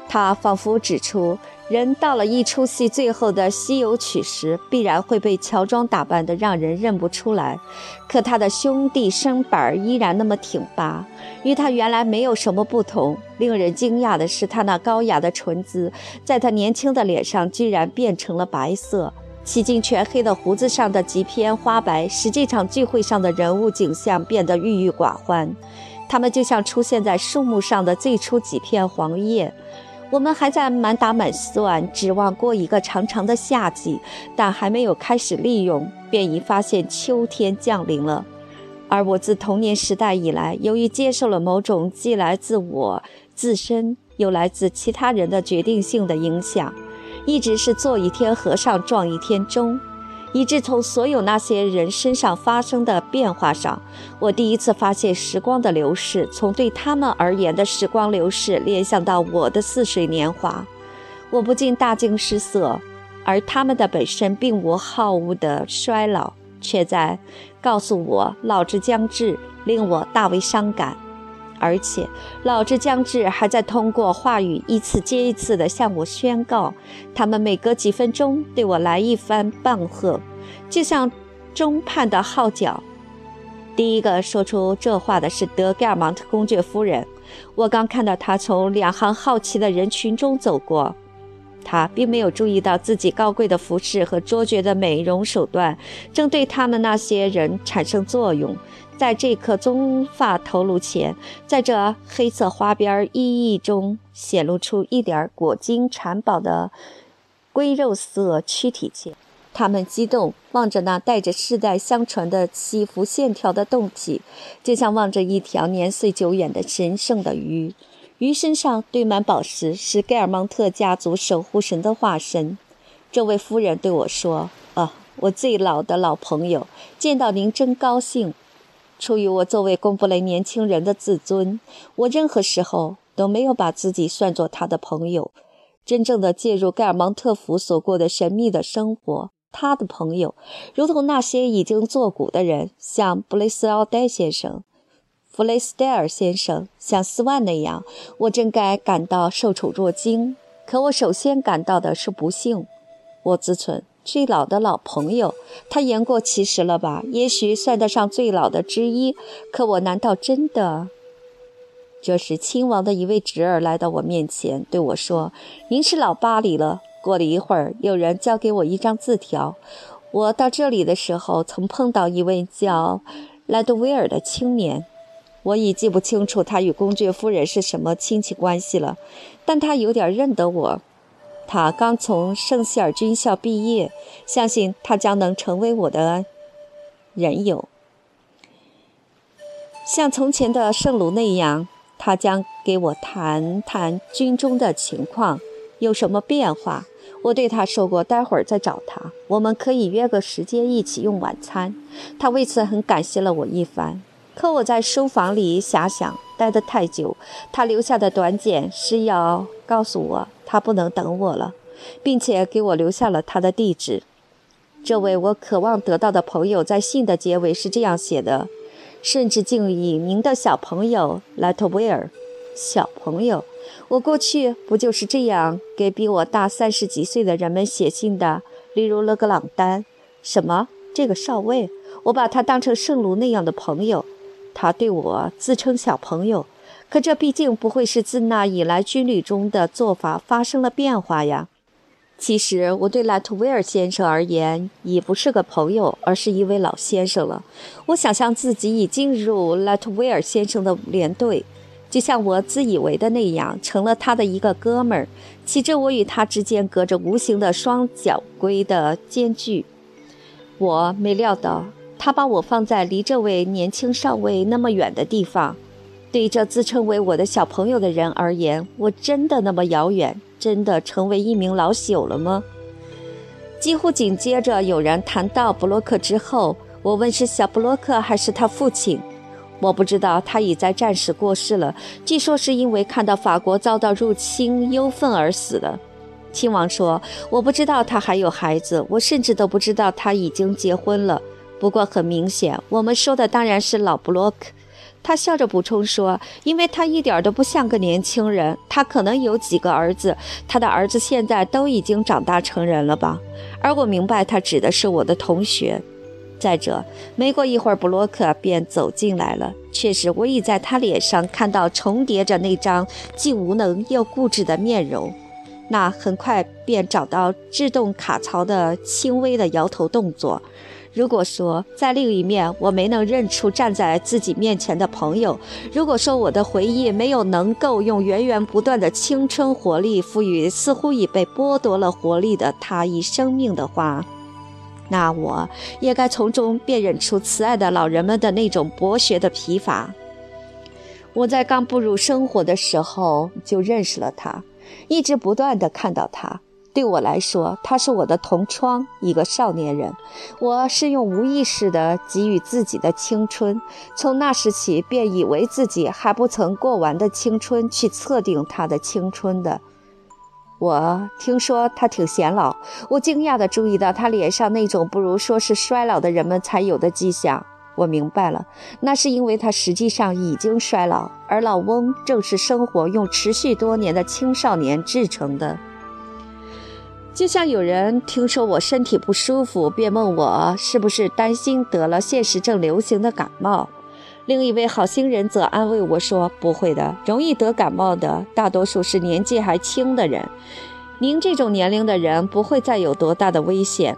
她仿佛指出，人到了一出戏最后的西游曲时，必然会被乔装打扮的让人认不出来。可他的兄弟身板依然那么挺拔，与他原来没有什么不同。令人惊讶的是，他那高雅的唇姿，在他年轻的脸上居然变成了白色。洗尽全黑的胡子上的几片花白，使这场聚会上的人物景象变得郁郁寡欢。他们就像出现在树木上的最初几片黄叶。我们还在满打满算指望过一个长长的夏季，但还没有开始利用，便已发现秋天降临了。而我自童年时代以来，由于接受了某种既来自我自身又来自其他人的决定性的影响。一直是做一天和尚撞一天钟，以致从所有那些人身上发生的变化上，我第一次发现时光的流逝，从对他们而言的时光流逝联想到我的似水年华，我不禁大惊失色。而他们的本身并无好恶的衰老，却在告诉我老之将至，令我大为伤感。而且，老之将至还在通过话语一次接一次地向我宣告，他们每隔几分钟对我来一番棒喝，就像钟判的号角。第一个说出这话的是德盖尔芒特公爵夫人，我刚看到她从两行好奇的人群中走过，她并没有注意到自己高贵的服饰和卓绝的美容手段正对他们那些人产生作用。在这颗棕发头颅前，在这黑色花边衣翼中显露出一点裹金缠宝的龟肉色躯体前，他们激动望着那带着世代相传的起伏线条的动体，就像望着一条年岁久远的神圣的鱼。鱼身上堆满宝石，是盖尔蒙特家族守护神的化身。这位夫人对我说：“啊，我最老的老朋友，见到您真高兴。”出于我作为贡布雷年轻人的自尊，我任何时候都没有把自己算作他的朋友。真正的介入盖尔蒙特府所过的神秘的生活，他的朋友，如同那些已经作古的人，像布雷斯奥戴先生、弗雷斯戴尔先生，像斯万那样，我真该感到受宠若惊。可我首先感到的是不幸。我自存。最老的老朋友，他言过其实了吧？也许算得上最老的之一。可我难道真的？这时，亲王的一位侄儿来到我面前，对我说：“您是老巴黎了。”过了一会儿，有人交给我一张字条。我到这里的时候，曾碰到一位叫莱德威尔的青年。我已记不清楚他与公爵夫人是什么亲戚关系了，但他有点认得我。他刚从圣希尔军校毕业，相信他将能成为我的人友。像从前的圣卢那样，他将给我谈谈军中的情况，有什么变化。我对他说过，待会儿再找他，我们可以约个时间一起用晚餐。他为此很感谢了我一番。可我在书房里遐想，待得太久，他留下的短简是要告诉我他不能等我了，并且给我留下了他的地址。这位我渴望得到的朋友在信的结尾是这样写的：“甚至敬以您的小朋友莱特威尔。”小朋友，我过去不就是这样给比我大三十几岁的人们写信的？例如勒格朗丹，什么这个少尉，我把他当成圣卢那样的朋友。他对我自称小朋友，可这毕竟不会是自那以来军旅中的做法发生了变化呀。其实我对莱特威尔先生而言已不是个朋友，而是一位老先生了。我想象自己已进入莱特威尔先生的连队，就像我自以为的那样，成了他的一个哥们儿。其实我与他之间隔着无形的双角龟的间距，我没料到。他把我放在离这位年轻少尉那么远的地方，对这自称为我的小朋友的人而言，我真的那么遥远？真的成为一名老朽了吗？几乎紧接着有人谈到布洛克之后，我问是小布洛克还是他父亲。我不知道他已在战时过世了，据说是因为看到法国遭到入侵忧愤而死的。亲王说，我不知道他还有孩子，我甚至都不知道他已经结婚了。不过很明显，我们说的当然是老布洛克。他笑着补充说：“因为他一点都不像个年轻人，他可能有几个儿子，他的儿子现在都已经长大成人了吧？”而我明白，他指的是我的同学。再者，没过一会儿，布洛克便走进来了。确实，我已在他脸上看到重叠着那张既无能又固执的面容。那很快便找到制动卡槽的轻微的摇头动作。如果说在另一面我没能认出站在自己面前的朋友，如果说我的回忆没有能够用源源不断的青春活力赋予似乎已被剥夺了活力的他以生命的话，那我也该从中辨认出慈爱的老人们的那种博学的疲乏。我在刚步入生活的时候就认识了他，一直不断地看到他。对我来说，他是我的同窗，一个少年人。我是用无意识地给予自己的青春，从那时起便以为自己还不曾过完的青春去测定他的青春的。我听说他挺显老，我惊讶地注意到他脸上那种不如说是衰老的人们才有的迹象。我明白了，那是因为他实际上已经衰老，而老翁正是生活用持续多年的青少年制成的。就像有人听说我身体不舒服，便问我是不是担心得了现时正流行的感冒。另一位好心人则安慰我说：“不会的，容易得感冒的大多数是年纪还轻的人。您这种年龄的人不会再有多大的危险。”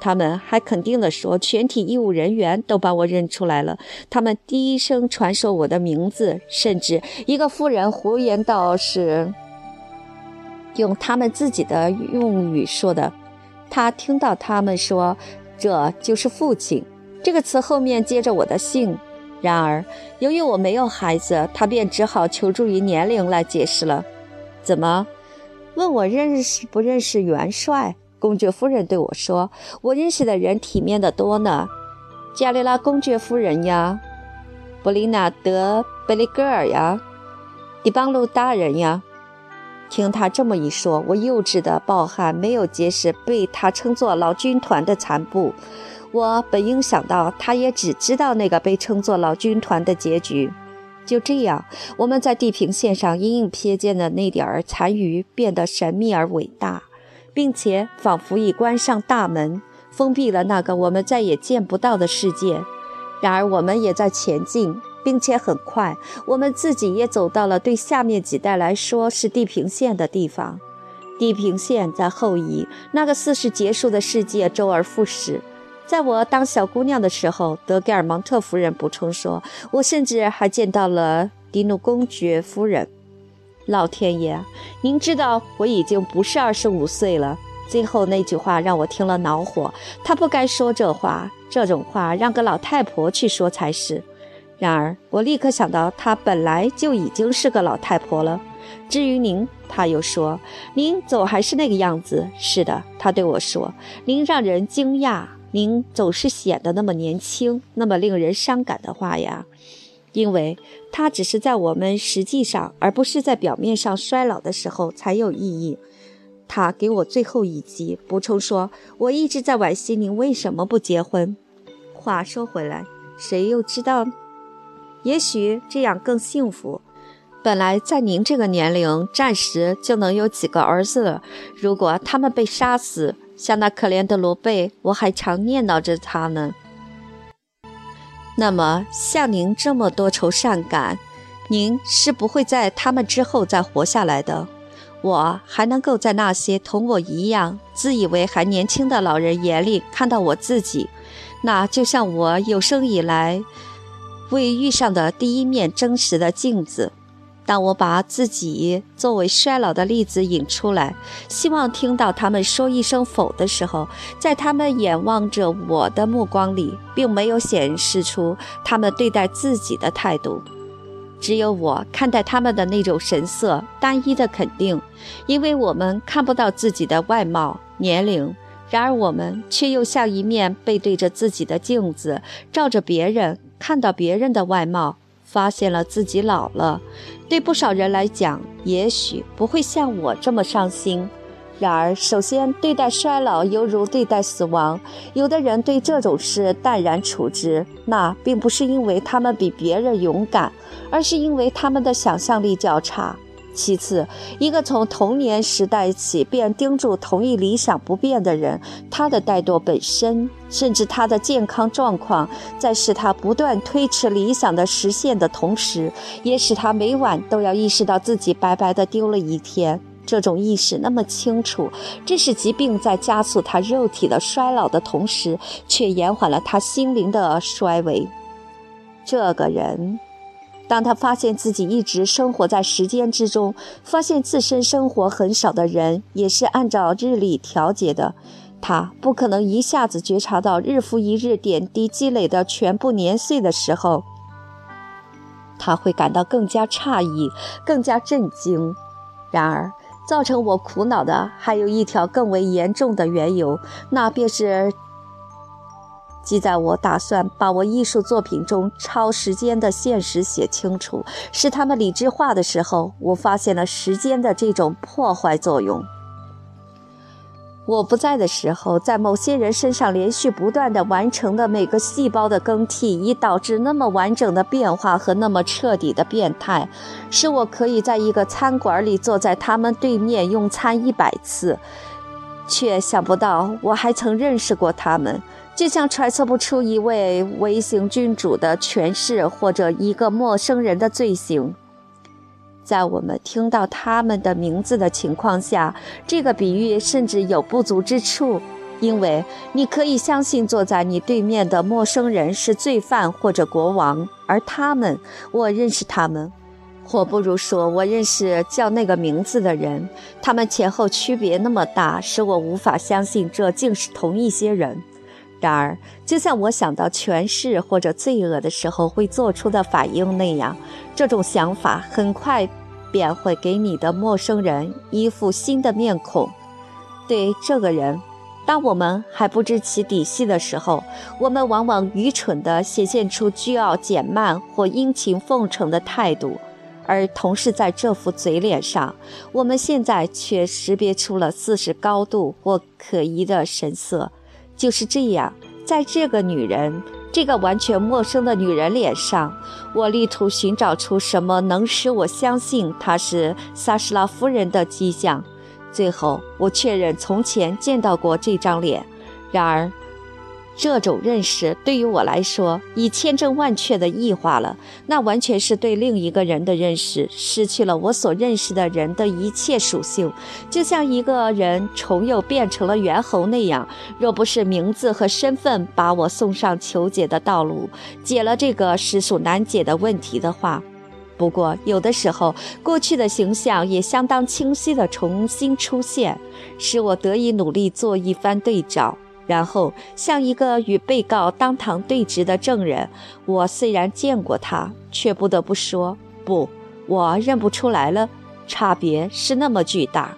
他们还肯定地说：“全体医务人员都把我认出来了，他们低声传授我的名字，甚至一个妇人胡言道是。”用他们自己的用语说的，他听到他们说这就是父亲这个词后面接着我的姓。然而，由于我没有孩子，他便只好求助于年龄来解释了。怎么？问我认识不认识元帅？公爵夫人对我说：“我认识的人体面的多呢，加利拉公爵夫人呀，布丽娜德贝利格尔呀，迪邦路大人呀。”听他这么一说，我幼稚的暴汗没有结识被他称作老军团的残部。我本应想到，他也只知道那个被称作老军团的结局。就这样，我们在地平线上隐隐瞥见的那点儿残余变得神秘而伟大，并且仿佛已关上大门，封闭了那个我们再也见不到的世界。然而，我们也在前进。并且很快，我们自己也走到了对下面几代来说是地平线的地方。地平线在后移，那个似是结束的世界周而复始。在我当小姑娘的时候，德盖尔蒙特夫人补充说，我甚至还见到了迪努公爵夫人。老天爷，您知道我已经不是二十五岁了。最后那句话让我听了恼火。他不该说这话，这种话让个老太婆去说才是。然而，我立刻想到，她本来就已经是个老太婆了。至于您，他又说，您总还是那个样子。是的，他对我说，您让人惊讶，您总是显得那么年轻，那么令人伤感的话呀。因为它只是在我们实际上，而不是在表面上衰老的时候才有意义。他给我最后一击，补充说，我一直在惋惜您为什么不结婚。话说回来，谁又知道？也许这样更幸福。本来在您这个年龄，暂时就能有几个儿子了。如果他们被杀死，像那可怜的罗贝，我还常念叨着他呢。那么，像您这么多愁善感，您是不会在他们之后再活下来的。我还能够在那些同我一样自以为还年轻的老人眼里看到我自己，那就像我有生以来。未遇上的第一面真实的镜子，当我把自己作为衰老的例子引出来，希望听到他们说一声否的时候，在他们眼望着我的目光里，并没有显示出他们对待自己的态度，只有我看待他们的那种神色，单一的肯定，因为我们看不到自己的外貌、年龄，然而我们却又像一面背对着自己的镜子，照着别人。看到别人的外貌，发现了自己老了，对不少人来讲，也许不会像我这么伤心。然而，首先对待衰老犹如对待死亡，有的人对这种事淡然处之，那并不是因为他们比别人勇敢，而是因为他们的想象力较差。其次，一个从童年时代起便盯住同一理想不变的人，他的怠惰本身，甚至他的健康状况，在使他不断推迟理想的实现的同时，也使他每晚都要意识到自己白白的丢了一天。这种意识那么清楚，这是疾病在加速他肉体的衰老的同时，却延缓了他心灵的衰微。这个人。当他发现自己一直生活在时间之中，发现自身生活很少的人也是按照日历调节的，他不可能一下子觉察到日复一日点滴积累的全部年岁的时候，他会感到更加诧异，更加震惊。然而，造成我苦恼的还有一条更为严重的缘由，那便是，即在我打算把我艺术作品中超时间的现实写清楚，使他们理智化的时候，我发现了时间的这种破坏作用。我不在的时候，在某些人身上连续不断的完成的每个细胞的更替，已导致那么完整的变化和那么彻底的变态，使我可以在一个餐馆里坐在他们对面用餐一百次，却想不到我还曾认识过他们，就像揣测不出一位微型君主的权势或者一个陌生人的罪行。在我们听到他们的名字的情况下，这个比喻甚至有不足之处，因为你可以相信坐在你对面的陌生人是罪犯或者国王，而他们，我认识他们，或不如说，我认识叫那个名字的人。他们前后区别那么大，使我无法相信这竟是同一些人。然而，就像我想到权势或者罪恶的时候会做出的反应那样，这种想法很快便会给你的陌生人一副新的面孔。对这个人，当我们还不知其底细的时候，我们往往愚蠢地显现出倨傲减慢或殷勤奉承的态度，而同时在这副嘴脸上，我们现在却识别出了似是高度或可疑的神色。就是这样，在这个女人，这个完全陌生的女人脸上，我力图寻找出什么能使我相信她是萨什拉夫人的迹象。最后，我确认从前见到过这张脸，然而。这种认识对于我来说已千真万确地异化了，那完全是对另一个人的认识，失去了我所认识的人的一切属性，就像一个人重又变成了猿猴那样。若不是名字和身份把我送上求解的道路，解了这个实属难解的问题的话，不过有的时候过去的形象也相当清晰地重新出现，使我得以努力做一番对照。然后，像一个与被告当堂对质的证人，我虽然见过他，却不得不说，不，我认不出来了。差别是那么巨大。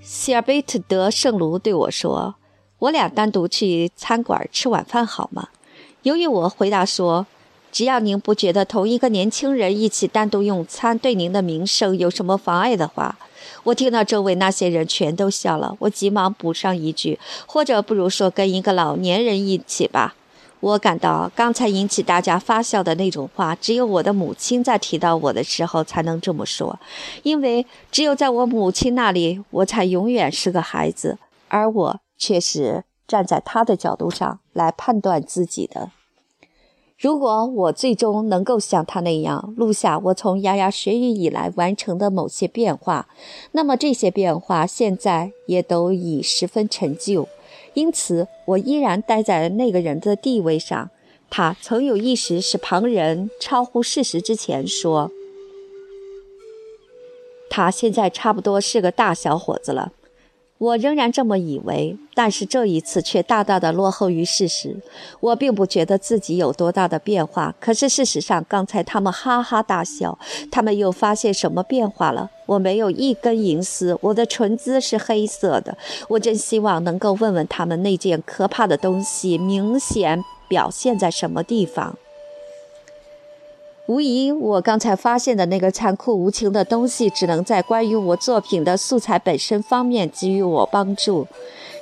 希尔贝特·德圣卢对我说：“我俩单独去餐馆吃晚饭好吗？”由于我回答说：“只要您不觉得同一个年轻人一起单独用餐对您的名声有什么妨碍的话。”我听到周围那些人全都笑了，我急忙补上一句：“或者不如说跟一个老年人一起吧。”我感到刚才引起大家发笑的那种话，只有我的母亲在提到我的时候才能这么说，因为只有在我母亲那里，我才永远是个孩子，而我却是站在她的角度上来判断自己的。如果我最终能够像他那样录下我从牙牙学语以来完成的某些变化，那么这些变化现在也都已十分陈旧。因此，我依然待在那个人的地位上。他曾有一时使旁人超乎事实之前说，他现在差不多是个大小伙子了。我仍然这么以为，但是这一次却大大的落后于事实。我并不觉得自己有多大的变化，可是事实上，刚才他们哈哈大笑。他们又发现什么变化了？我没有一根银丝，我的唇姿是黑色的。我真希望能够问问他们，那件可怕的东西明显表现在什么地方。无疑，我刚才发现的那个残酷无情的东西，只能在关于我作品的素材本身方面给予我帮助。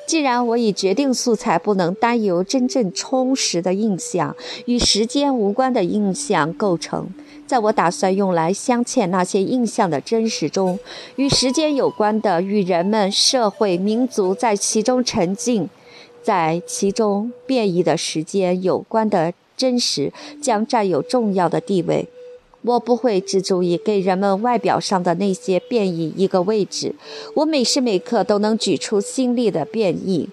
既然我已决定素材不能单由真正充实的印象与时间无关的印象构成，在我打算用来镶嵌那些印象的真实中，与时间有关的、与人们、社会、民族在其中沉浸，在其中变异的时间有关的。真实将占有重要的地位。我不会只注意给人们外表上的那些变异一个位置，我每时每刻都能举出新力的变异，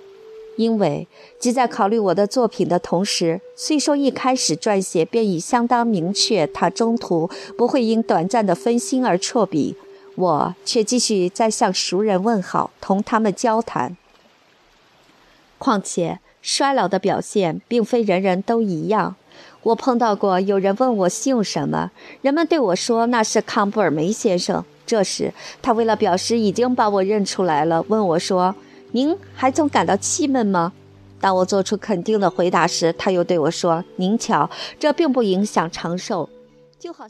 因为即在考虑我的作品的同时，虽说一开始撰写便已相当明确，他中途不会因短暂的分心而辍笔，我却继续在向熟人问好，同他们交谈。况且。衰老的表现并非人人都一样。我碰到过有人问我姓什么，人们对我说那是康布尔梅先生，这时，他为了表示已经把我认出来了，问我说：“您还总感到气闷吗？”当我做出肯定的回答时，他又对我说：“您瞧，这并不影响长寿，就好……”